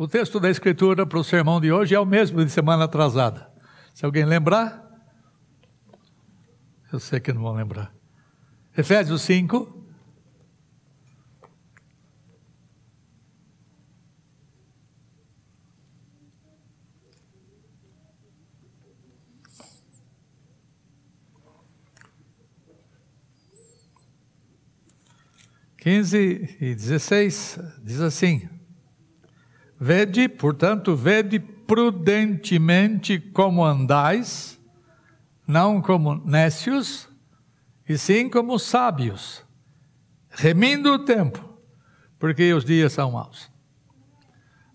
O texto da Escritura para o sermão de hoje é o mesmo de semana atrasada. Se alguém lembrar, eu sei que não vão lembrar. Efésios 5. Quinze e dezesseis diz assim: Vede, portanto, vede prudentemente como andais, não como nécios, e sim como sábios, remindo o tempo, porque os dias são maus.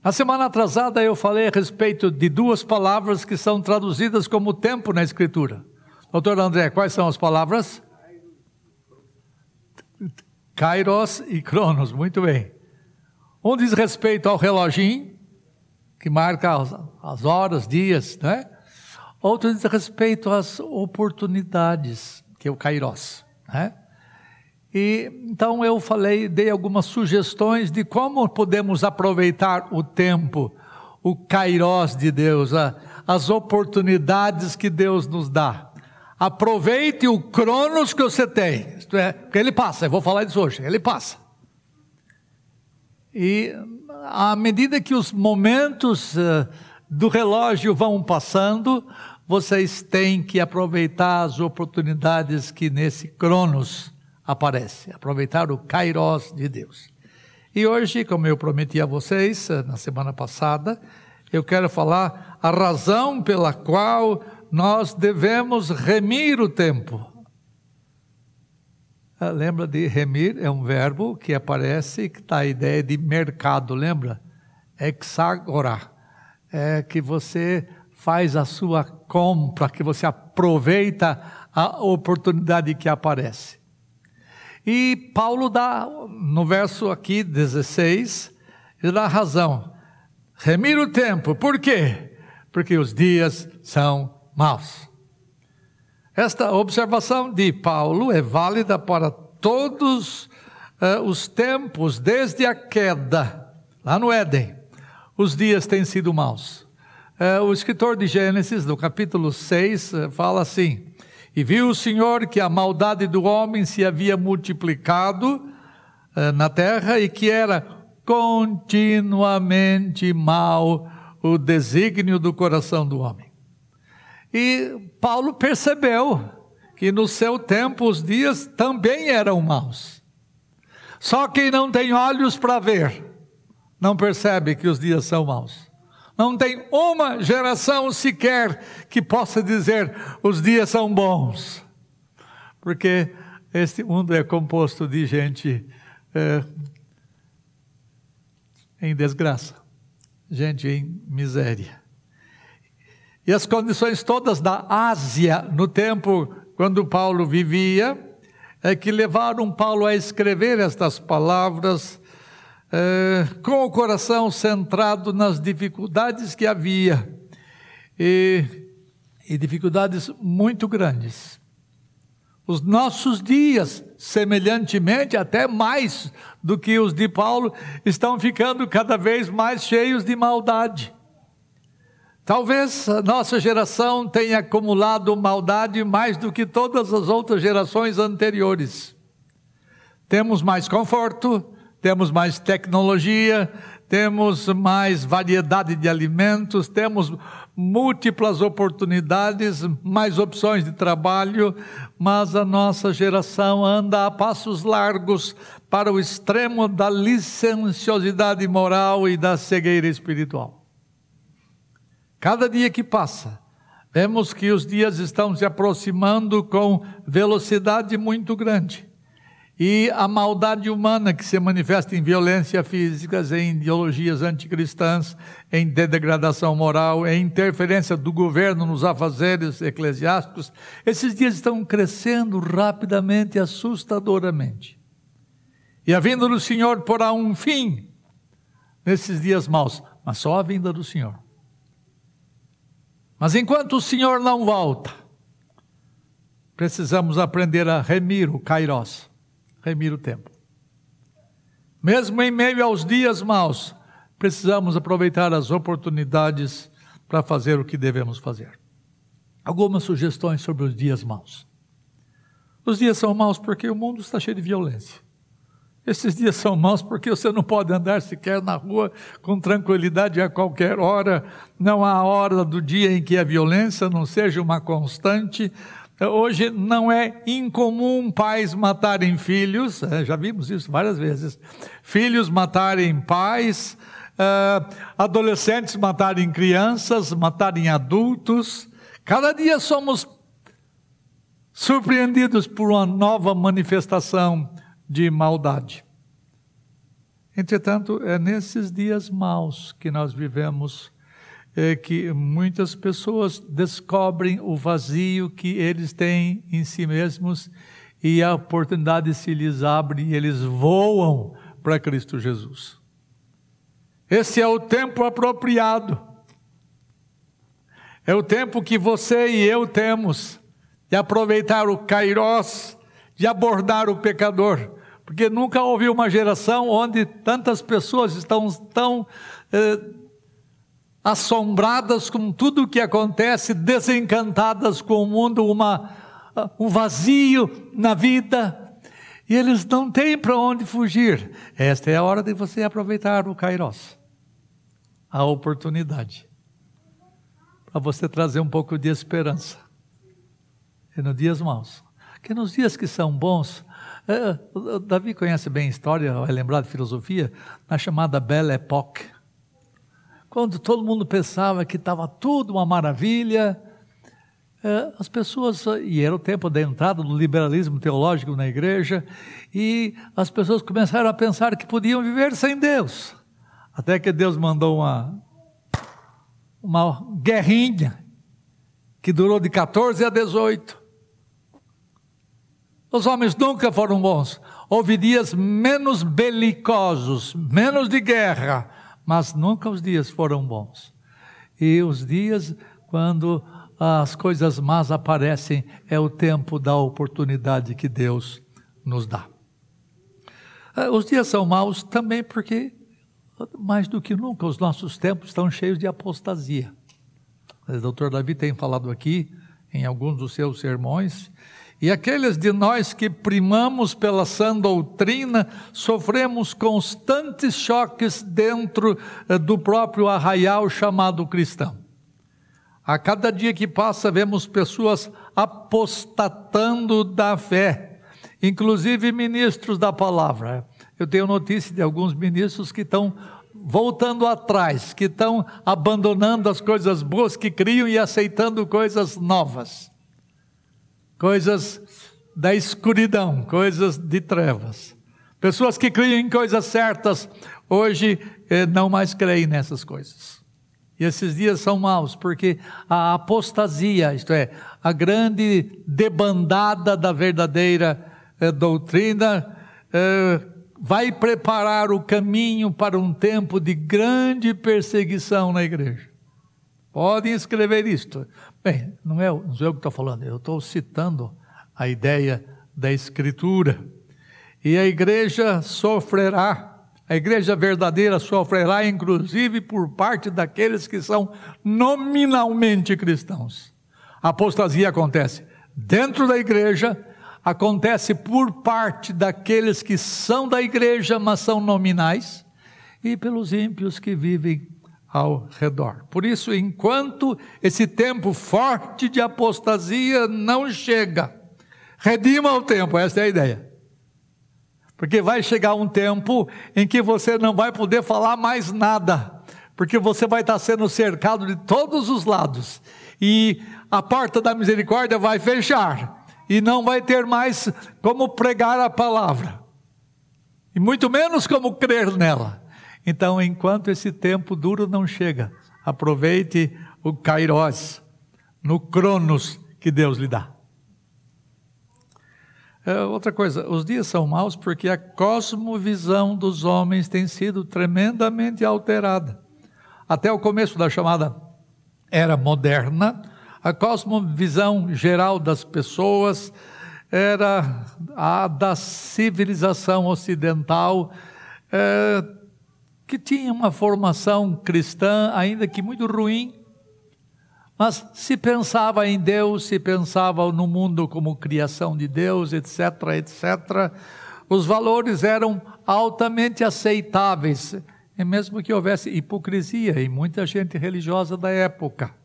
Na semana atrasada eu falei a respeito de duas palavras que são traduzidas como tempo na Escritura. Doutor André, quais são as palavras? Kairos e Cronos, muito bem. Um diz respeito ao reloginho, que marca as, as horas, dias, né? Outro diz respeito às oportunidades, que é o kairos, né? E então eu falei, dei algumas sugestões de como podemos aproveitar o tempo, o kairos de Deus, a, as oportunidades que Deus nos dá. Aproveite o cronos que você tem, isto é, porque ele passa, eu vou falar disso hoje, ele passa. E à medida que os momentos uh, do relógio vão passando, vocês têm que aproveitar as oportunidades que nesse Cronos aparece, aproveitar o Kairos de Deus. E hoje, como eu prometi a vocês uh, na semana passada, eu quero falar a razão pela qual nós devemos remir o tempo. Ah, lembra de remir? É um verbo que aparece, que está a ideia de mercado, lembra? Exagora. É que você faz a sua compra, que você aproveita a oportunidade que aparece. E Paulo dá, no verso aqui 16, ele dá razão. Remir o tempo, por quê? Porque os dias são maus. Esta observação de Paulo é válida para todos uh, os tempos, desde a queda, lá no Éden. Os dias têm sido maus. Uh, o escritor de Gênesis, no capítulo 6, uh, eh, fala assim: E viu o Senhor que a maldade do homem se havia multiplicado na terra e que era continuamente mal o desígnio do coração do homem. E Paulo percebeu que no seu tempo os dias também eram maus. Só quem não tem olhos para ver não percebe que os dias são maus. Não tem uma geração sequer que possa dizer os dias são bons. Porque este mundo é composto de gente é, em desgraça, gente em miséria. E as condições todas da Ásia, no tempo quando Paulo vivia, é que levaram Paulo a escrever estas palavras é, com o coração centrado nas dificuldades que havia, e, e dificuldades muito grandes. Os nossos dias, semelhantemente, até mais do que os de Paulo, estão ficando cada vez mais cheios de maldade. Talvez a nossa geração tenha acumulado maldade mais do que todas as outras gerações anteriores. Temos mais conforto, temos mais tecnologia, temos mais variedade de alimentos, temos múltiplas oportunidades, mais opções de trabalho, mas a nossa geração anda a passos largos para o extremo da licenciosidade moral e da cegueira espiritual. Cada dia que passa, vemos que os dias estão se aproximando com velocidade muito grande. E a maldade humana que se manifesta em violência física, em ideologias anticristãs, em degradação moral, em interferência do governo nos afazeres eclesiásticos, esses dias estão crescendo rapidamente e assustadoramente. E a vinda do Senhor porá um fim nesses dias maus, mas só a vinda do Senhor. Mas enquanto o Senhor não volta, precisamos aprender a remir o kairos, remir o tempo. Mesmo em meio aos dias maus, precisamos aproveitar as oportunidades para fazer o que devemos fazer. Algumas sugestões sobre os dias maus. Os dias são maus porque o mundo está cheio de violência. Esses dias são maus porque você não pode andar sequer na rua com tranquilidade a qualquer hora. Não há hora do dia em que a violência não seja uma constante. Hoje não é incomum pais matarem filhos, é, já vimos isso várias vezes. Filhos matarem pais, uh, adolescentes matarem crianças, matarem adultos. Cada dia somos surpreendidos por uma nova manifestação de maldade. Entretanto, é nesses dias maus que nós vivemos é que muitas pessoas descobrem o vazio que eles têm em si mesmos e a oportunidade se lhes abre e eles voam para Cristo Jesus. Esse é o tempo apropriado. É o tempo que você e eu temos de aproveitar o kairós, de abordar o pecador, porque nunca houve uma geração onde tantas pessoas estão tão eh, assombradas com tudo o que acontece, desencantadas com o mundo, uma, um vazio na vida, e eles não têm para onde fugir. Esta é a hora de você aproveitar o Kairos, a oportunidade, para você trazer um pouco de esperança. E nos dias maus, que nos dias que são bons, é, Davi conhece bem a história, vai lembrar de filosofia, na chamada Belle Époque quando todo mundo pensava que estava tudo uma maravilha, é, as pessoas, e era o tempo da entrada do liberalismo teológico na igreja, e as pessoas começaram a pensar que podiam viver sem Deus. Até que Deus mandou uma, uma guerrinha, que durou de 14 a 18. Os homens nunca foram bons. Houve dias menos belicosos, menos de guerra, mas nunca os dias foram bons. E os dias quando as coisas más aparecem é o tempo da oportunidade que Deus nos dá. Eh, os dias são maus também porque, mais do que nunca, os nossos tempos estão cheios de apostasia. O doutor Davi tem falado aqui, em alguns dos seus sermões, e aqueles de nós que primamos pela sã doutrina, sofremos constantes choques dentro eh, do próprio arraial chamado cristão. A cada dia que passa, vemos pessoas apostatando da fé, inclusive ministros da palavra. Eu tenho notícia de alguns ministros que estão voltando atrás, que estão abandonando as coisas boas que criam e aceitando coisas novas coisas da escuridão, coisas de trevas. Pessoas que criam em coisas certas, hoje eh, não mais creem nessas coisas. E esses dias são maus, porque a apostasia, isto é, a grande debandada da verdadeira eh, doutrina, eh, vai preparar o caminho para um tempo de grande perseguição na igreja. Podem escrever isto. Bem, não, é, não sou eu que estou falando, eu estou citando a ideia da Escritura. E a igreja sofrerá, a igreja verdadeira sofrerá, inclusive por parte daqueles que são nominalmente cristãos. A apostasia acontece dentro da igreja, acontece por parte daqueles que são da igreja, mas são nominais, e pelos ímpios que vivem ao redor. Por isso, enquanto esse tempo forte de apostasia não chega, redima o tempo, essa é a ideia. Porque vai chegar um tempo em que você não vai poder falar mais nada, porque você vai estar sendo cercado de todos os lados, e a porta da misericórdia vai fechar, e não vai ter mais como pregar a palavra, e muito menos como crer nela. Então, enquanto esse tempo duro não chega, aproveite o Kairos, no Cronos que Deus lhe dá. É, outra coisa, os dias são maus porque a cosmovisão dos homens tem sido tremendamente alterada. Até o começo da chamada era moderna, a cosmovisão geral das pessoas era a da civilização ocidental. É, que tinham uma formação cristã, ainda que muito ruim, mas se pensava em Deus, se pensava no mundo como criação de Deus, etc, etc, os valores eram altamente aceitáveis, mesmo que houvesse hipocrisia em muita gente religiosa da época.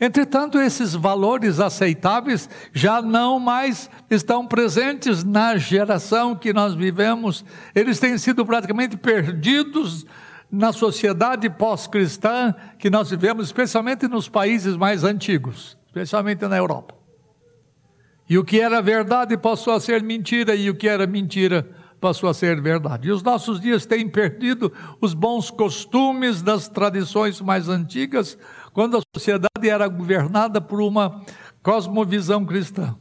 Entretanto, esses valores aceitáveis já não mais estão presentes na geração que nós vivemos, eles têm sido praticamente perdidos na sociedade pós-cristã que nós vivemos, especialmente nos países mais antigos, especialmente na Europa. E o que era verdade passou a ser mentira, e o que era mentira passou a ser verdade. E os nossos dias têm perdido os bons costumes das tradições mais antigas, quando a sociedade era governada por uma cosmovisão cristã.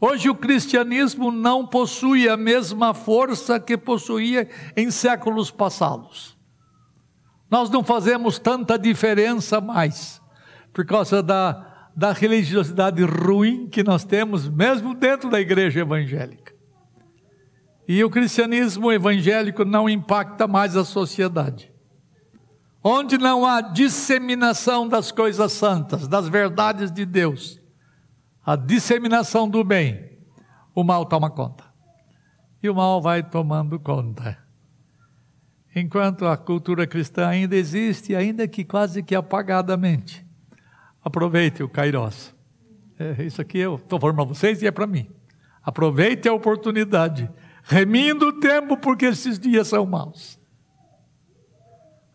Hoje o cristianismo não possui a mesma força que possuía em séculos passados. Nós não fazemos tanta diferença mais, por causa da, da religiosidade ruim que nós temos, mesmo dentro da igreja evangélica. E o cristianismo evangélico não impacta mais a sociedade. Onde não há disseminação das coisas santas, das verdades de Deus, a disseminação do bem, o mal toma conta. E o mal vai tomando conta. Enquanto a cultura cristã ainda existe, ainda que quase que apagadamente. Aproveite o Kairos. É, isso aqui eu estou falando para vocês e é para mim. Aproveite a oportunidade remindo o tempo, porque esses dias são maus.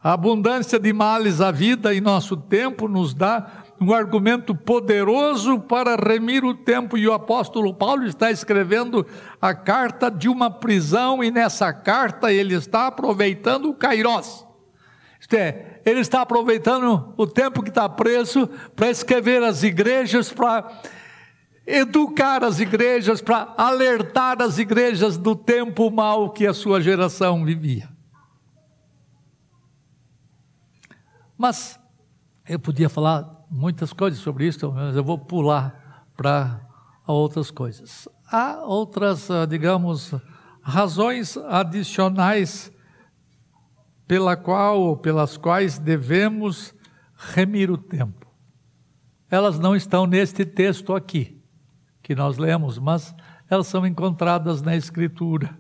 A abundância de males à vida em nosso tempo nos dá um argumento poderoso para remir o tempo, e o apóstolo Paulo está escrevendo a carta de uma prisão, e nessa carta ele está aproveitando o Kairos. Isto é, ele está aproveitando o tempo que está preso para escrever as igrejas, para educar as igrejas, para alertar as igrejas do tempo mau que a sua geração vivia. Mas eu podia falar muitas coisas sobre isso, mas eu vou pular para outras coisas. Há outras, ah, digamos, razões adicionais pela qual pelas quais devemos remir o tempo. Elas não estão neste texto aqui que nós lemos, mas elas são encontradas na Escritura.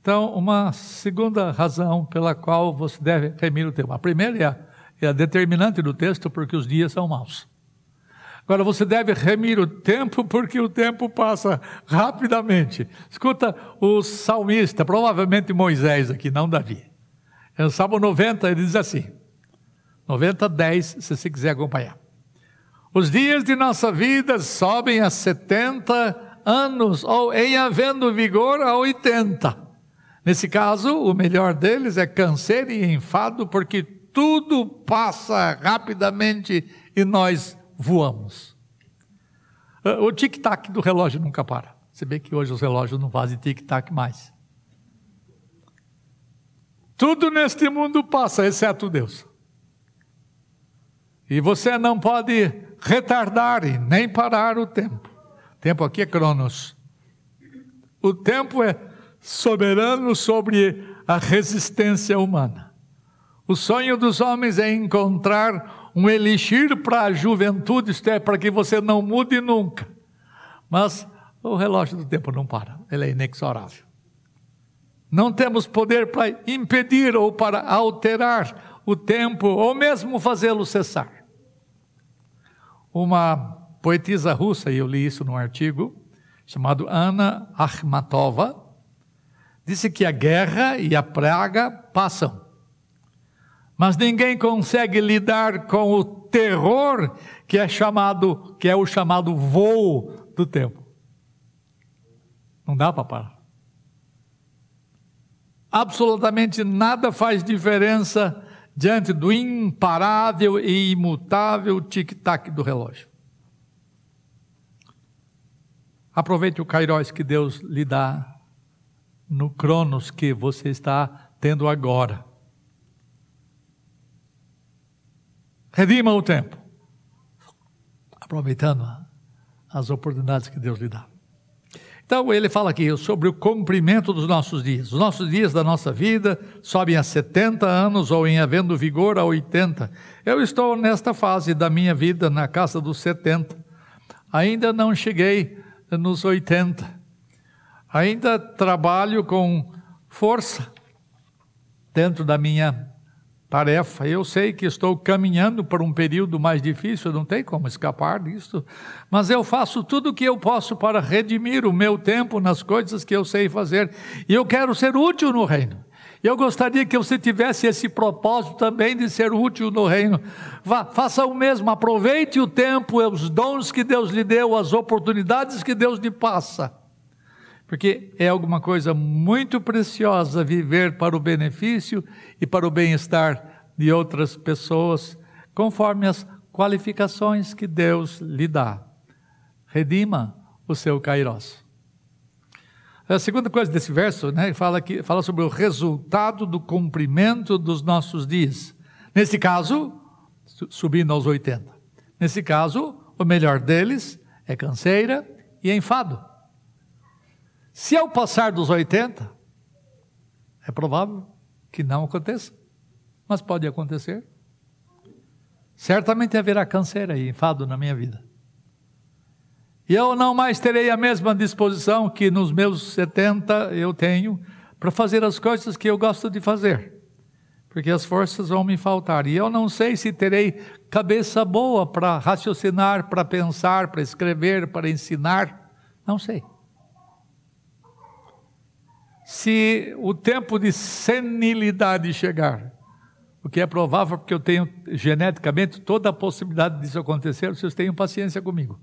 Então, uma segunda razão pela qual você deve remir o tempo. A primeira é a, é determinante do texto, porque os dias são maus. Agora, você deve remir o tempo, porque o tempo passa rapidamente. Escuta o salmista, provavelmente Moisés aqui, não Davi. É no Salmo 90, ele diz assim: 90, 10, se você quiser acompanhar. Os dias de nossa vida sobem a 70 anos, ou em havendo vigor a 80. Nesse caso, o melhor deles é câncer e enfado, porque tudo passa rapidamente e nós voamos. O tic-tac do relógio nunca para. Se bem que hoje os relógios não fazem tic-tac mais. Tudo neste mundo passa, exceto Deus. E você não pode retardar e nem parar o tempo. O tempo aqui é Cronos. O tempo é soberano sobre a resistência humana. O sonho dos homens é encontrar um elixir para a juventude, isto é, para que você não mude nunca. Mas o relógio do tempo não para, ele é inexorável. Não temos poder para impedir ou para alterar o tempo, ou mesmo fazê-lo cessar. Uma poetisa russa, e eu li isso num artigo, chamado Ana Akhmatova, disse que a guerra e a praga passam, mas ninguém consegue lidar com o terror que é chamado, que é o chamado voo do tempo. Não dá para parar. Absolutamente nada faz diferença diante do imparável e imutável tic-tac do relógio. Aproveite o Kairos que Deus lhe dá no Cronos que você está tendo agora. Redima o tempo, aproveitando as oportunidades que Deus lhe dá. Então ele fala aqui sobre o cumprimento dos nossos dias. Os nossos dias da nossa vida sobem a 70 anos ou em havendo vigor a 80. Eu estou nesta fase da minha vida na casa dos 70. Ainda não cheguei nos 80. Ainda trabalho com força dentro da minha tarefa. Eu sei que estou caminhando para um período mais difícil, não tem como escapar disso, mas eu faço tudo o que eu posso para redimir o meu tempo nas coisas que eu sei fazer, e eu quero ser útil no reino. Eu gostaria que você tivesse esse propósito também de ser útil no reino. Vá, faça o mesmo, aproveite o tempo, os dons que Deus lhe deu, as oportunidades que Deus lhe passa. Porque é alguma coisa muito preciosa viver para o benefício e para o bem-estar de outras pessoas, conforme as qualificações que Deus lhe dá. Redima o seu Kairos. A segunda coisa desse verso, né, fala, que, fala sobre o resultado do cumprimento dos nossos dias. Nesse caso, subindo aos 80. Nesse caso, o melhor deles é canseira e enfado. Se ao passar dos 80, é provável que não aconteça, mas pode acontecer. Certamente haverá câncer e enfado na minha vida. E eu não mais terei a mesma disposição que nos meus 70 eu tenho para fazer as coisas que eu gosto de fazer, porque as forças vão me faltar. E eu não sei se terei cabeça boa para raciocinar, para pensar, para escrever, para ensinar. Não sei se o tempo de senilidade chegar, o que é provável porque eu tenho geneticamente toda a possibilidade disso acontecer, vocês tenham paciência comigo.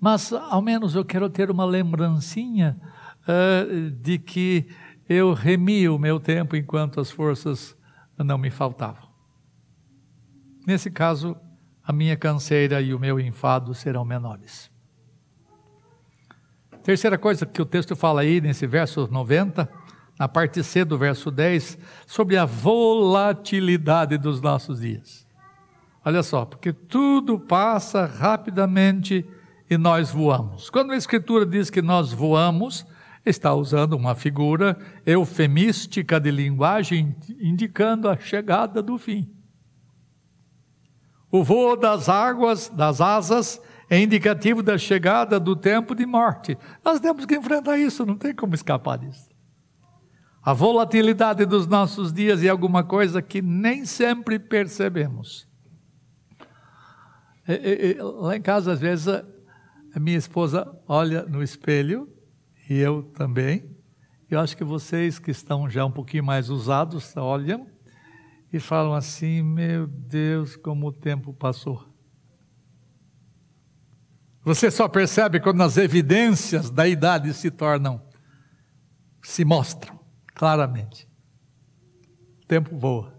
Mas ao menos eu quero ter uma lembrancinha uh, de que eu remi o meu tempo enquanto as forças não me faltavam. Nesse caso, a minha canseira e o meu enfado serão menores. Terceira coisa que o texto fala aí nesse verso 90, na parte C do verso 10, sobre a volatilidade dos nossos dias. Olha só, porque tudo passa rapidamente e nós voamos. Quando a Escritura diz que nós voamos, está usando uma figura eufemística de linguagem indicando a chegada do fim. O voo das águas, das asas, é indicativo da chegada do tempo de morte. Nós temos que enfrentar isso, não tem como escapar disso. A volatilidade dos nossos dias é alguma coisa que nem sempre percebemos. Lá em casa, às vezes, a minha esposa olha no espelho, e eu também. Eu acho que vocês que estão já um pouquinho mais usados olham e falam assim: Meu Deus, como o tempo passou. Você só percebe quando as evidências da idade se tornam, se mostram claramente. O tempo voa.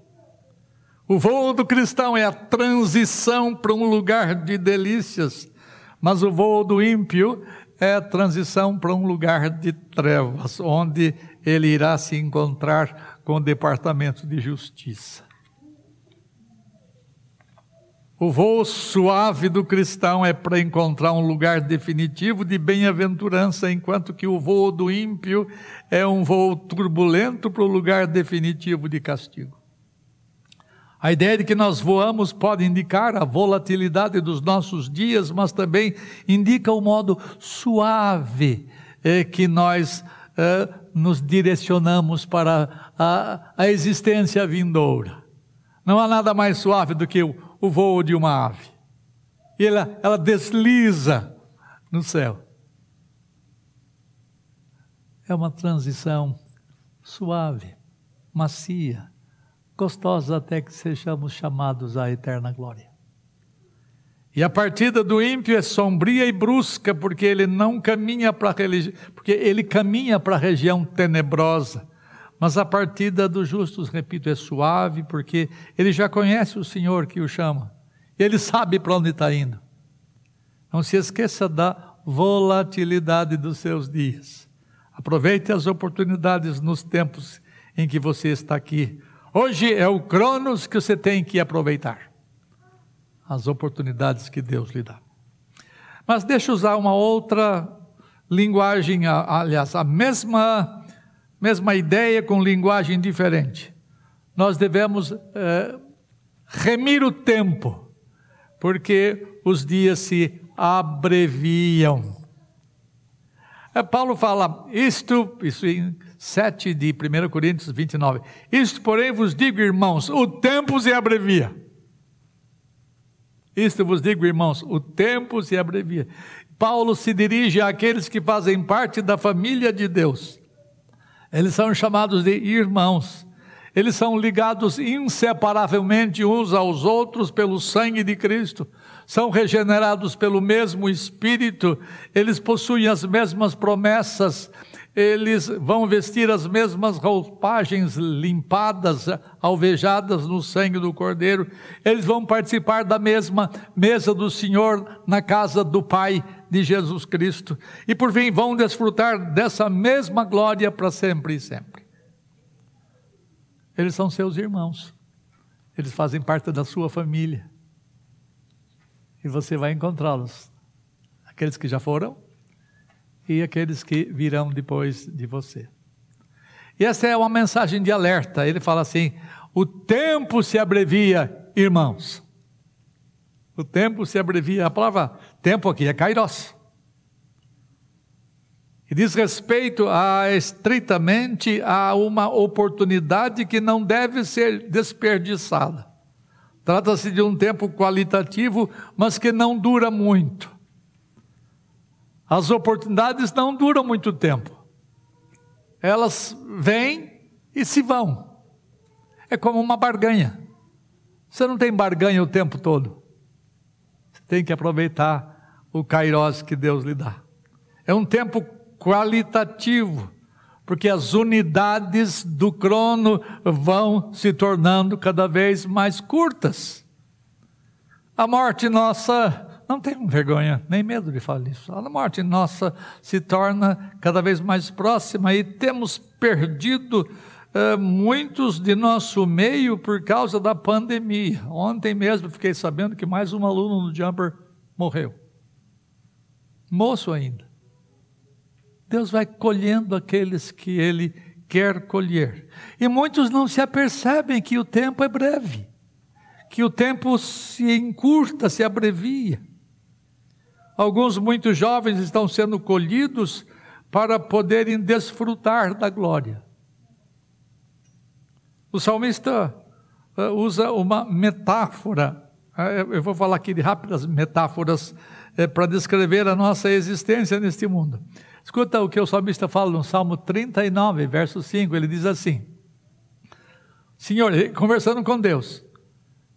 O voo do cristão é a transição para um lugar de delícias, mas o voo do ímpio é a transição para um lugar de trevas, onde ele irá se encontrar com o departamento de justiça. O voo suave do cristão é para encontrar um lugar definitivo de bem-aventurança, enquanto que o voo do ímpio é um voo turbulento para o lugar definitivo de castigo. A ideia de que nós voamos pode indicar a volatilidade dos nossos dias, mas também indica o modo suave é, que nós é, nos direcionamos para a, a existência vindoura. Não há nada mais suave do que o o voo de uma ave. E ela, ela desliza no céu. É uma transição suave, macia, gostosa até que sejamos chamados à eterna glória. E a partida do ímpio é sombria e brusca, porque ele não caminha para porque ele caminha para a região tenebrosa. Mas a partida dos justos, repito, é suave, porque ele já conhece o Senhor que o chama. Ele sabe para onde está indo. Não se esqueça da volatilidade dos seus dias. Aproveite as oportunidades nos tempos em que você está aqui. Hoje é o Cronos que você tem que aproveitar. As oportunidades que Deus lhe dá. Mas deixa eu usar uma outra linguagem, aliás, a mesma, mesma ideia com linguagem diferente. Nós devemos é, remir o tempo, porque os dias se abreviam. É, Paulo fala, isto, isso em 7 de 1 Coríntios 29, isto porém vos digo, irmãos, o tempo se abrevia. Isto vos digo, irmãos, o tempo se abrevia. Paulo se dirige àqueles que fazem parte da família de Deus. Eles são chamados de irmãos. Eles são ligados inseparavelmente uns aos outros pelo sangue de Cristo. São regenerados pelo mesmo Espírito. Eles possuem as mesmas promessas eles vão vestir as mesmas roupagens limpadas, alvejadas no sangue do Cordeiro, eles vão participar da mesma mesa do Senhor na casa do Pai de Jesus Cristo, e por fim vão desfrutar dessa mesma glória para sempre e sempre. Eles são seus irmãos, eles fazem parte da sua família, e você vai encontrá-los, aqueles que já foram e aqueles que virão depois de você. E essa é uma mensagem de alerta. Ele fala assim: o tempo se abrevia, irmãos. O tempo se abrevia. A palavra tempo aqui é kairos. E diz respeito a estritamente a uma oportunidade que não deve ser desperdiçada. Trata-se de um tempo qualitativo, mas que não dura muito. As oportunidades não duram muito tempo. Elas vêm e se vão. É como uma barganha. Você não tem barganha o tempo todo. Você tem que aproveitar o kairós que Deus lhe dá. É um tempo qualitativo, porque as unidades do crono vão se tornando cada vez mais curtas. A morte nossa não tenham vergonha, nem medo de falar isso. A morte nossa se torna cada vez mais próxima e temos perdido uh, muitos de nosso meio por causa da pandemia. Ontem mesmo fiquei sabendo que mais um aluno do Jumper morreu. Moço ainda. Deus vai colhendo aqueles que Ele quer colher. E muitos não se apercebem que o tempo é breve, que o tempo se encurta, se abrevia. Alguns muito jovens estão sendo colhidos para poderem desfrutar da glória. O salmista uh, usa uma metáfora, uh, eu vou falar aqui de rápidas metáforas uh, para descrever a nossa existência neste mundo. Escuta o que o salmista fala no Salmo 39, verso 5, ele diz assim: Senhor, conversando com Deus,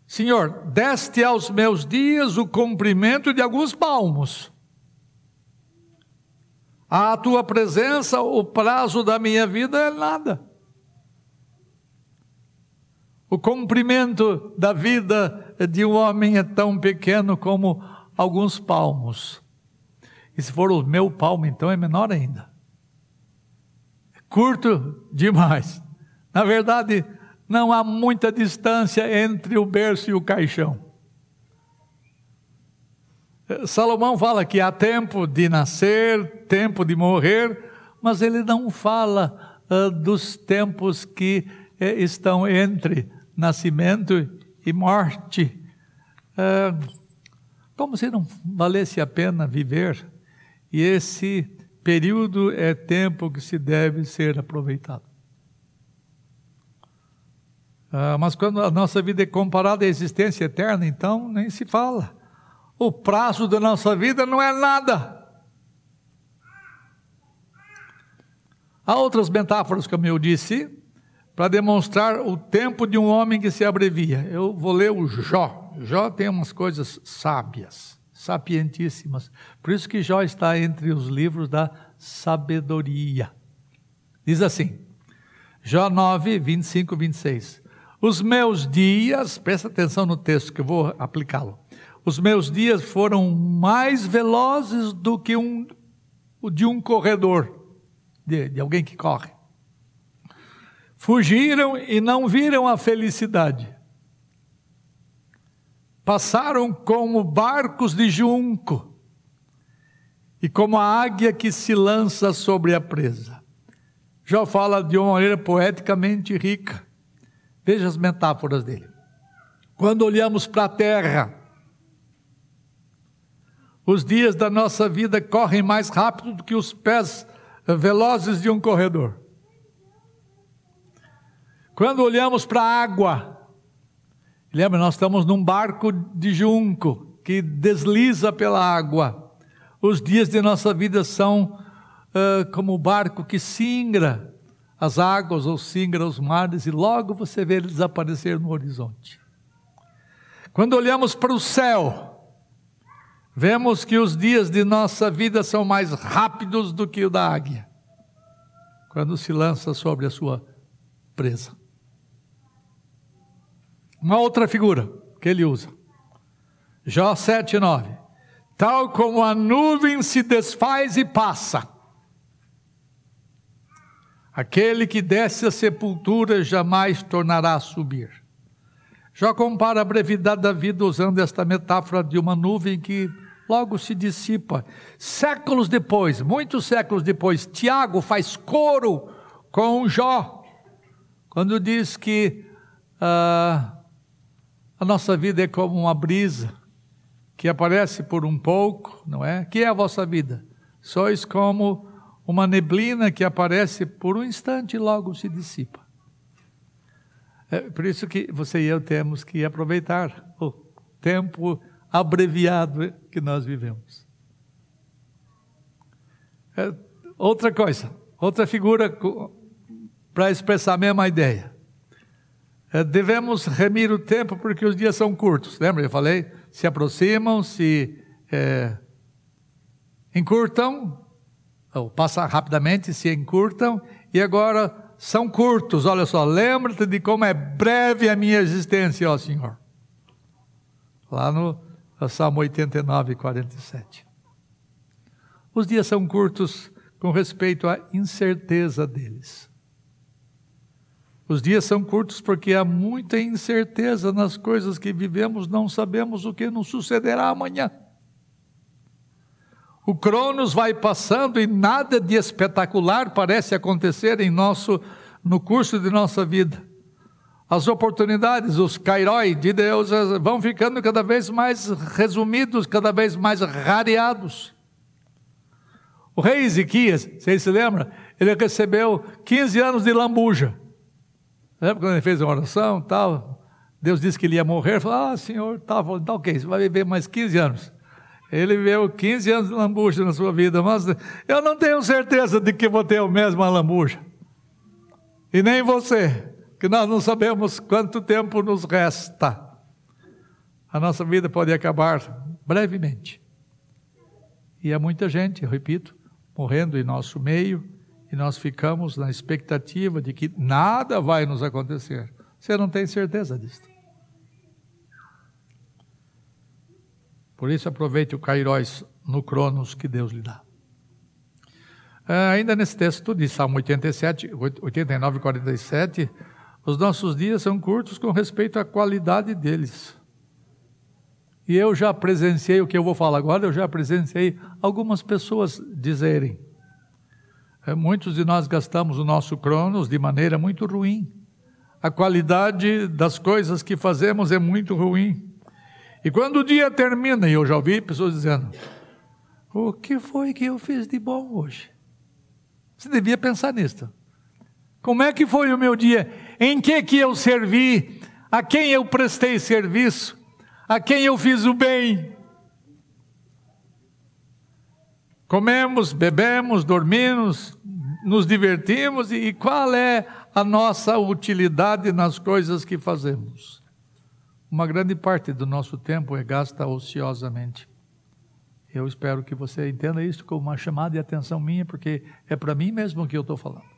Senhor, deste aos meus dias o cumprimento de alguns palmos. A tua presença, o prazo da minha vida é nada. O cumprimento da vida de um homem é tão pequeno como alguns palmos. E se for o meu palmo, então é menor ainda. É curto demais. Na verdade, não há muita distância entre o berço e o caixão. Salomão fala que há tempo de nascer, tempo de morrer, mas ele não fala uh, dos tempos que uh, estão entre nascimento e morte. Uh, como se não valesse a pena viver. E esse período é tempo que se deve ser aproveitado. Ah, mas quando a nossa vida é comparada à existência eterna, então nem se fala. O prazo da nossa vida não é nada. Há outras metáforas, como eu disse, para demonstrar o tempo de um homem que se abrevia. Eu vou ler o Jó. Jó tem umas coisas sábias, sapientíssimas. Por isso que Jó está entre os livros da sabedoria. Diz assim, Jó 9, 25, 26. Os meus dias, presta atenção no texto que eu vou aplicá-lo. Os meus dias foram mais velozes do que um, o de um corredor, de, de alguém que corre. Fugiram e não viram a felicidade. Passaram como barcos de junco, e como a águia que se lança sobre a presa. Jó fala de uma maneira poeticamente rica. Veja as metáforas dele. Quando olhamos para a terra, os dias da nossa vida correm mais rápido do que os pés velozes de um corredor. Quando olhamos para a água, lembra, nós estamos num barco de junco que desliza pela água. Os dias de nossa vida são uh, como o barco que singra as águas ou singra os mares e logo você vê ele desaparecer no horizonte. Quando olhamos para o céu, vemos que os dias de nossa vida são mais rápidos do que o da águia, quando se lança sobre a sua presa. Uma outra figura que ele usa. Jó 7, 9. Tal como a nuvem se desfaz e passa, aquele que desce à sepultura jamais tornará a subir. Jó compara a brevidade da vida usando esta metáfora de uma nuvem que logo se dissipa. Séculos depois, muitos séculos depois, Tiago faz coro com Jó, quando diz que. Uh, a nossa vida é como uma brisa que aparece por um pouco, não é? Que é a vossa vida? Sois como uma neblina que aparece por um instante e logo se dissipa. É por isso que você e eu temos que aproveitar o tempo abreviado que nós vivemos. É, outra coisa, outra figura para expressar a mesma ideia. É, devemos remir o tempo porque os dias são curtos. Lembra? Eu falei? Se aproximam, se é, encurtam, ou passa rapidamente, se encurtam, e agora são curtos. Olha só, lembra-te de como é breve a minha existência, ó Senhor. Lá no Salmo 89, 47. Os dias são curtos com respeito à incerteza deles. Os dias são curtos porque há muita incerteza nas coisas que vivemos, não sabemos o que nos sucederá amanhã. O Cronos vai passando e nada de espetacular parece acontecer em nosso no curso de nossa vida. As oportunidades, os kairoi de Deus eh, vão ficando cada vez mais resumidos, cada vez mais rareados. O rei Ezequias, vocês se lembram? Ele recebeu 15 anos de lambuja. Lembra quando ele fez uma oração tal? Deus disse que ele ia morrer. Falou, ah, senhor, tá, tá ok, você vai viver mais 15 anos. Ele viveu 15 anos de lambuja na sua vida, mas eu não tenho certeza de que vou ter o mesmo lambuja. E nem você, que nós não sabemos quanto tempo nos resta. A nossa vida pode acabar brevemente. E há muita gente, eu repito, morrendo em nosso meio, e nós ficamos na expectativa de que nada vai nos acontecer. Você não tem certeza disso. Por isso, aproveite o Kairos no Cronos que Deus lhe dá. É, ainda nesse texto de Salmo 87, 89 e 47, os nossos dias são curtos com respeito à qualidade deles. E eu já presenciei o que eu vou falar agora, eu já presenciei algumas pessoas dizerem: muitos de nós gastamos o nosso cronos de maneira muito ruim. A qualidade das coisas que fazemos é muito ruim. E quando o dia termina, e eu já ouvi pessoas dizendo: O que foi que eu fiz de bom hoje? Você devia pensar nisso. Como é que foi o meu dia? Em que que eu servi? A quem eu prestei serviço? A quem eu fiz o bem? Comemos, bebemos, dormimos, nos divertimos e qual é a nossa utilidade nas coisas que fazemos? Uma grande parte do nosso tempo é gasta ociosamente. Eu espero que você entenda isso como uma chamada de atenção minha, porque é para mim mesmo que eu estou falando.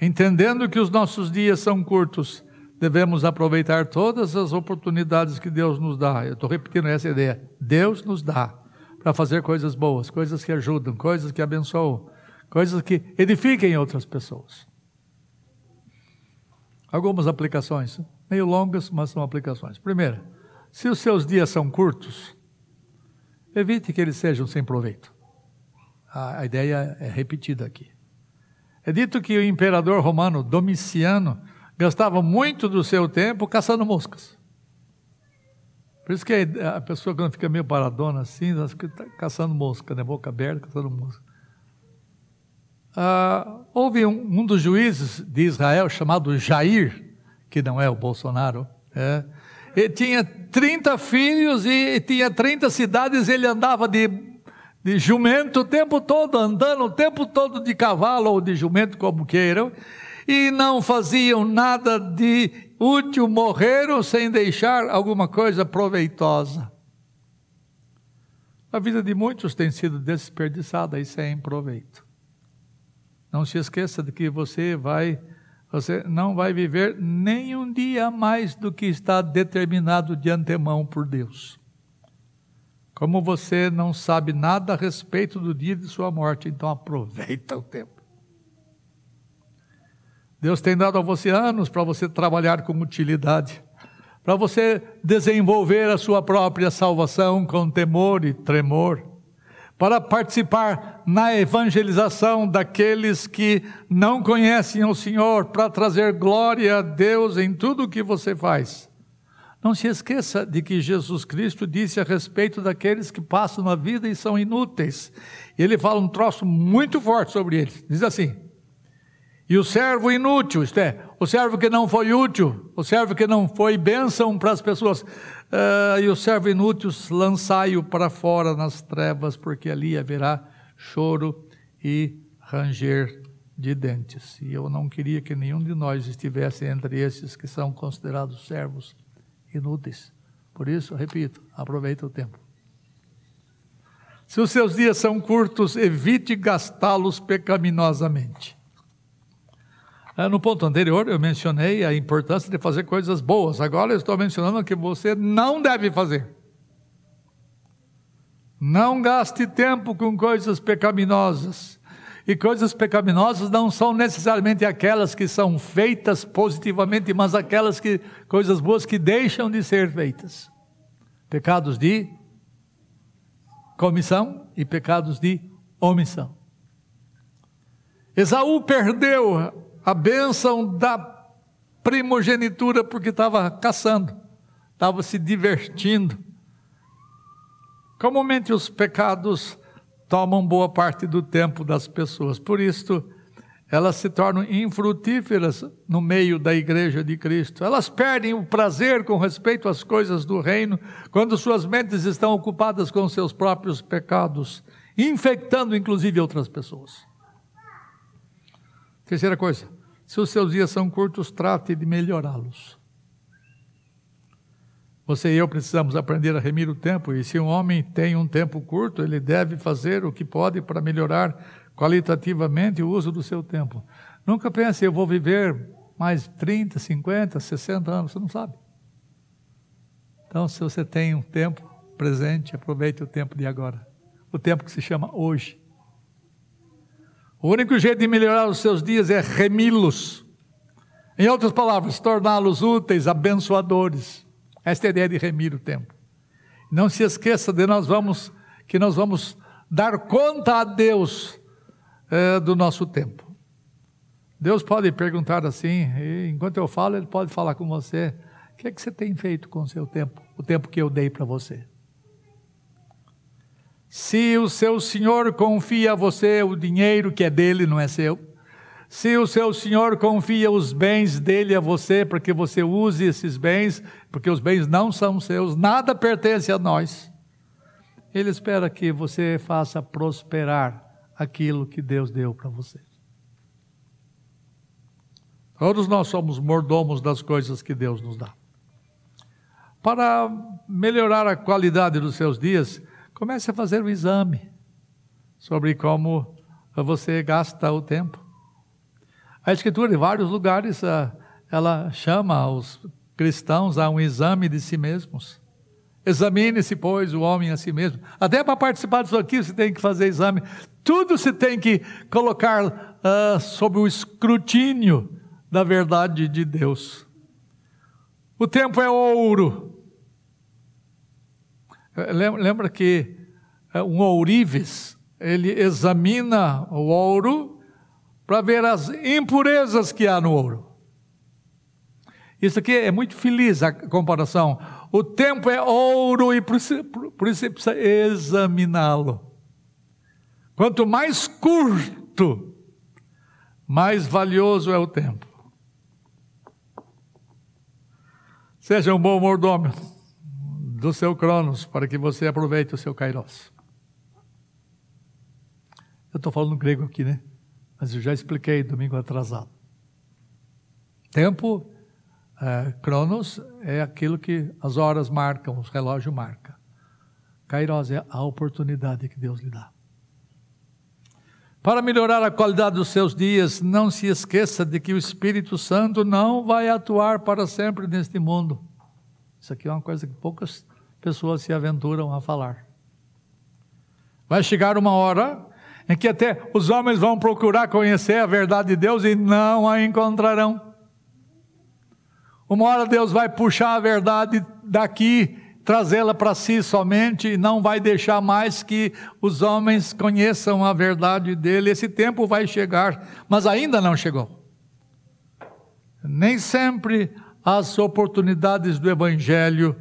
Entendendo que os nossos dias são curtos, devemos aproveitar todas as oportunidades que Deus nos dá. Eu estou repetindo essa ideia. Deus nos dá para fazer coisas boas, coisas que ajudam, coisas que abençoam, coisas que edifiquem outras pessoas. Algumas aplicações, meio longas, mas são aplicações. Primeira, se os seus dias são curtos, evite que eles sejam sem proveito. A, a ideia é repetida aqui. É dito que o imperador romano Domiciano gastava muito do seu tempo caçando moscas. Por isso que a pessoa, quando fica meio paradona assim, fica caçando mosca, né? boca aberta, caçando mosca. Ah, houve um, um, dos juízes de Israel chamado Jair, que não é o Bolsonaro, é, ele tinha 30 filhos e tinha 30 cidades, ele andava de, de jumento o tempo todo, andando o tempo todo de cavalo ou de jumento, como queiram, e não faziam nada de útil, morreram sem deixar alguma coisa proveitosa. A vida de muitos tem sido desperdiçada e sem proveito. Não se esqueça de que você vai, você não vai viver nem um dia mais do que está determinado de antemão por Deus. Como você não sabe nada a respeito do dia de sua morte, então aproveita o tempo. Deus tem dado a você anos para você trabalhar com utilidade, para você desenvolver a sua própria salvação com temor e tremor para participar na evangelização daqueles que não conhecem o Senhor, para trazer glória a Deus em tudo o que você faz. Não se esqueça de que Jesus Cristo disse a respeito daqueles que passam na vida e são inúteis. Ele fala um troço muito forte sobre eles. Diz assim: e o servo inútil, isto é, o servo que não foi útil, o servo que não foi bênção para as pessoas, uh, e o servo inútil lançai-o para fora nas trevas, porque ali haverá choro e ranger de dentes. E eu não queria que nenhum de nós estivesse entre esses que são considerados servos inúteis. Por isso, repito, aproveita o tempo. Se os seus dias são curtos, evite gastá-los pecaminosamente. Ah, no ponto anterior, eu mencionei a importância de fazer coisas boas. Agora eu estou mencionando que você não deve fazer. Não gaste tempo com coisas pecaminosas. E coisas pecaminosas não são necessariamente aquelas que são feitas positivamente, mas aquelas que coisas boas que deixam de ser feitas. Pecados de comissão e pecados de omissão. Esaú perdeu a bênção da primogenitura porque estava caçando, estava se divertindo. Comumente os pecados tomam boa parte do tempo das pessoas, por isso elas se tornam infrutíferas no meio da igreja de Cristo. Elas perdem o prazer com respeito às coisas do reino quando suas mentes estão ocupadas com seus próprios pecados, infectando inclusive outras pessoas. Terceira coisa, se os seus dias são curtos, trate de melhorá-los. Você e eu precisamos aprender a remir o tempo, e se um homem tem um tempo curto, ele deve fazer o que pode para melhorar qualitativamente o uso do seu tempo. Nunca pense, eu vou viver mais 30, 50, 60 anos, você não sabe. Então, se você tem um tempo presente, aproveite o tempo de agora. O tempo que se chama hoje. O único jeito de melhorar os seus dias é remi-los. Em outras palavras, torná-los úteis, abençoadores. Esta é a ideia de remir o tempo. Não se esqueça de nós vamos que nós vamos dar conta a Deus é, do nosso tempo. Deus pode perguntar assim, enquanto eu falo, Ele pode falar com você: o que é que você tem feito com o seu tempo, o tempo que eu dei para você? Se o seu senhor confia a você o dinheiro que é dele, não é seu. Se o seu senhor confia os bens dele a você, para que você use esses bens, porque os bens não são seus, nada pertence a nós. Ele espera que você faça prosperar aquilo que Deus deu para você. Todos nós somos mordomos das coisas que Deus nos dá. Para melhorar a qualidade dos seus dias, Comece a fazer o exame sobre como você gasta o tempo. A Escritura, em vários lugares, ah, ela chama os cristãos a um exame de si mesmos. Examine-se, pois, o homem a si mesmo. Até para participar disso aqui, você tem que fazer exame. Tudo se tem que colocar uh, sob o escrutínio da verdade de Deus. O tempo é ouro. Lembra que é, um ourives, ele examina o ouro para ver as impurezas que há no ouro. Isso aqui é muito feliz a comparação. O tempo é ouro e por isso, por isso precisa examiná-lo. Quanto mais curto, mais valioso é o tempo. Seja um bom mordomo do seu Cronos para que você aproveite o seu Kairos. Eu estou falando grego aqui, né? Mas eu já expliquei domingo atrasado. Tempo, é, Cronos, é aquilo que as horas marcam, os relógios marcam. Kairos é a oportunidade que Deus lhe dá. Para melhorar a qualidade dos seus dias, não se esqueça de que o Espírito Santo não vai atuar para sempre neste mundo. Isso aqui é uma coisa que poucas pessoas se aventuram a falar. Vai chegar uma hora em que até os homens vão procurar conhecer a verdade de Deus e não a encontrarão. Uma hora Deus vai puxar a verdade daqui trazê-la para si somente e não vai deixar mais que os homens conheçam a verdade dele. Esse tempo vai chegar, mas ainda não chegou. Nem sempre as oportunidades do Evangelho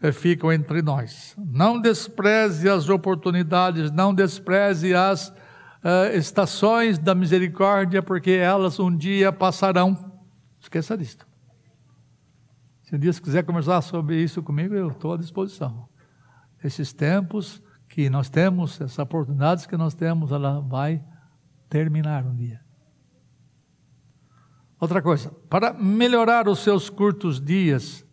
eh, ficam entre nós. Não despreze as oportunidades, não despreze as uh, estações da misericórdia, porque elas um dia passarão. Esqueça disso. Se um dia você quiser conversar sobre isso comigo, eu estou à disposição. Esses tempos que nós temos, essas oportunidades que nós temos, ela vai terminar um dia. Outra coisa, para melhorar os seus curtos dias,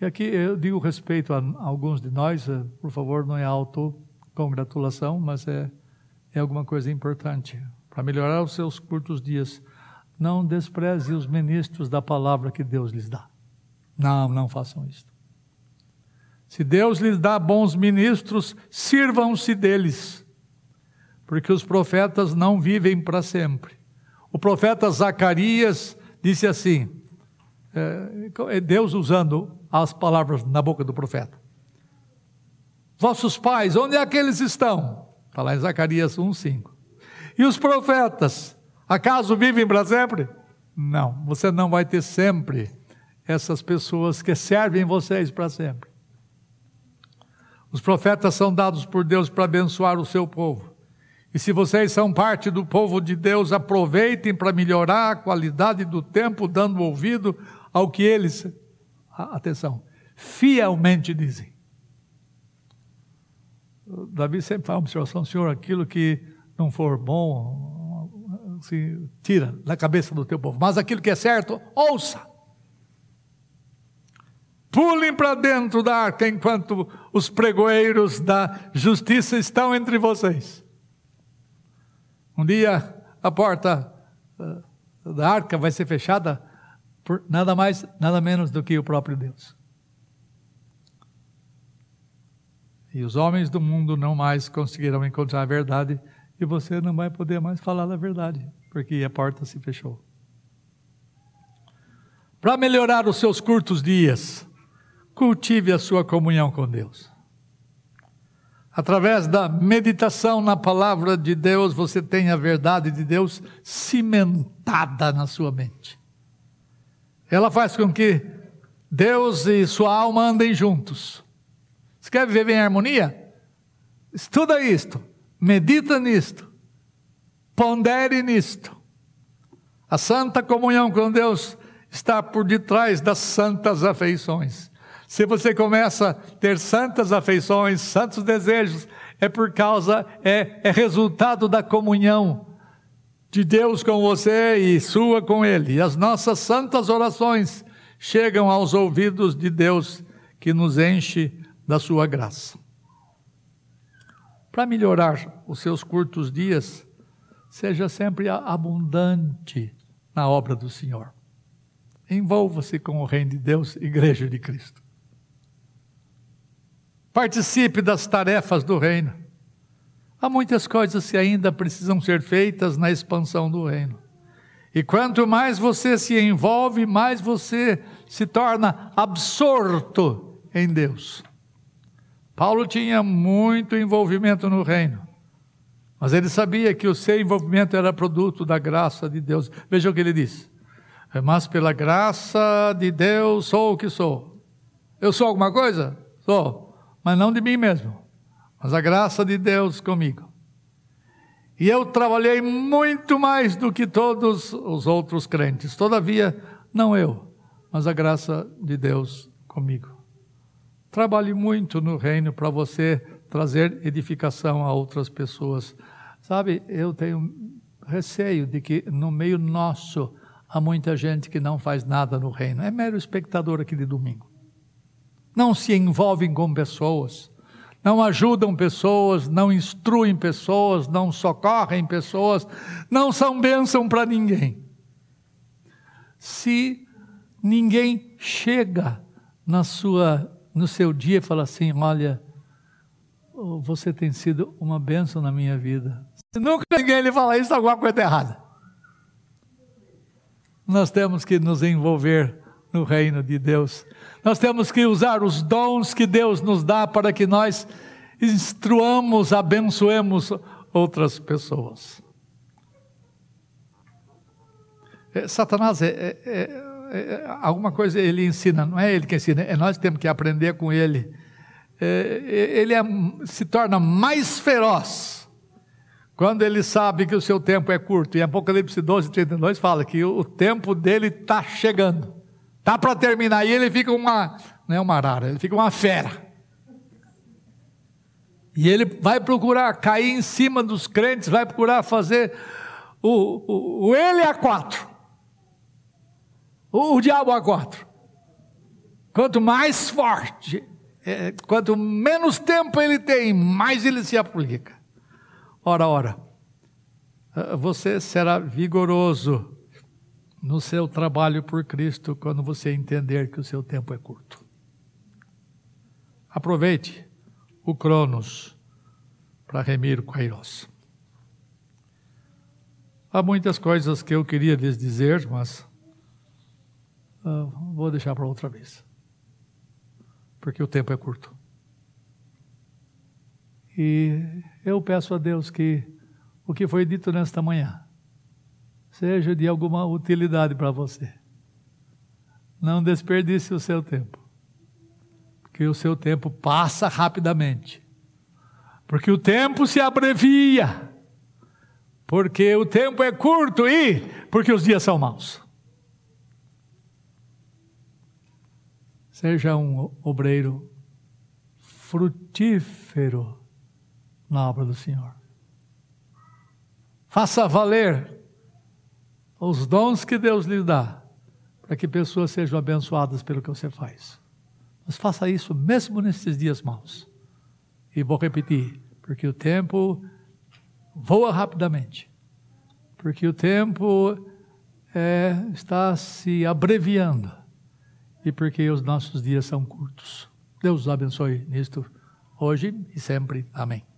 e aqui eu digo respeito a alguns de nós, eh, por favor, não é autocongratulação, mas é, é alguma coisa importante. Para melhorar os seus curtos dias, não despreze os ministros da palavra que Deus lhes dá. Não, não façam isso. Se Deus lhes dá bons ministros, sirvam-se deles, porque os profetas não vivem para sempre. O profeta Zacarias disse assim: é, é Deus usando as palavras na boca do profeta. Vossos pais, onde é que eles estão? Está lá em Zacarias 1,5. E os profetas, acaso vivem para sempre? Não, você não vai ter sempre essas pessoas que servem vocês para sempre. Os profetas são dados por Deus para abençoar o seu povo. E se vocês são parte do povo de Deus, aproveitem para melhorar a qualidade do tempo, dando ouvido ao que eles, atenção, fielmente dizem. Davi sempre faz uma observação, Senhor, aquilo que não for bom, se tira da cabeça do teu povo. Mas aquilo que é certo, ouça. Pulem para dentro da arca enquanto os pregoeiros da justiça estão entre vocês. Um dia a porta eh, da arca vai ser fechada por nada mais, nada menos do que o próprio Deus. E os homens do mundo não mais conseguirão encontrar a verdade e você não vai poder mais falar a verdade, porque a porta se fechou. Para melhorar os seus curtos dias, cultive a sua comunhão com Deus. Através da meditação na palavra de Deus, você tem a verdade de Deus cimentada na sua mente. Ela faz com que Deus e sua alma andem juntos. Você quer viver em harmonia? Estuda isto, medita nisto, pondere nisto. A santa comunhão com Deus está por detrás das santas afeições. Se você começa a ter santas afeições, santos desejos, é por causa, é, é resultado da comunhão de Deus com você e sua com Ele. E as nossas santas orações chegam aos ouvidos de Deus que nos enche da sua graça. Para melhorar os seus curtos dias, seja sempre abundante na obra do Senhor. Envolva-se com o Reino de Deus, Igreja de Cristo. Participe das tarefas do reino. Há muitas coisas que ainda precisam ser feitas na expansão do reino. E quanto mais você se envolve, mais você se torna absorto em Deus. Paulo tinha muito envolvimento no reino, mas ele sabia que o seu envolvimento era produto da graça de Deus. Veja o que ele diz: Mas pela graça de Deus sou o que sou. Eu sou alguma coisa? Sou, mas não de mim mesmo, mas a graça de Deus comigo. E eu trabalhei muito mais do que todos os outros crentes. Todavia, não eu, mas a graça de Deus comigo. Trabalhe muito no reino para você trazer edificação a outras pessoas. Sabe, eu tenho receio de que no meio nosso há muita gente que não faz nada no reino. É mero espectador aqui de domingo. Não se envolvem com pessoas, não ajudam pessoas, não instruem pessoas, não socorrem pessoas, não são bênção para ninguém. Se ninguém chega na sua no seu dia e fala assim: Olha, você tem sido uma bênção na minha vida. Se nunca ninguém lhe fala isso, alguma coisa errada. Nós temos que nos envolver no reino de Deus. Nós temos que usar os dons que Deus nos dá para que nós instruamos, abençoemos outras pessoas. É, Satanás é, é, é é, alguma coisa ele ensina, não é ele que ensina, é nós que temos que aprender com ele. É, ele se torna mais feroz quando ele sabe que o seu tempo é curto. Em Apocalipse 12, 32 fala que o tempo dele está chegando, está para terminar, e ele fica uma, não é uma arara, ele fica uma fera. E ele vai procurar cair em cima dos crentes, vai procurar fazer o, o, o ele a quatro. O, o diabo a quatro. Quanto mais forte, é, quanto menos tempo ele tem, mais ele se aplica. Ora, ora, você será vigoroso no seu trabalho por Cristo quando você entender que o seu tempo é curto. Aproveite o Cronos para remir o Kairos. Há muitas coisas que eu queria lhes dizer, mas Uh, vou deixar para outra vez. Porque o tempo é curto. E eu peço a Deus que o que foi dito nesta manhã seja de alguma utilidade para você. Não desperdice o seu tempo. Porque o seu tempo passa rapidamente. Porque o tempo se abrevia. Porque o tempo é curto e porque os dias são maus. Seja um obreiro frutífero na obra do Senhor. Faça valer os dons que Deus lhe dá, para que pessoas sejam abençoadas pelo que você faz. Mas faça isso mesmo nesses dias maus. E vou repetir, porque o tempo voa rapidamente. Porque o tempo é, está se abreviando e porque os nossos dias são curtos. Deus os abençoe nisto hoje e sempre. Amém.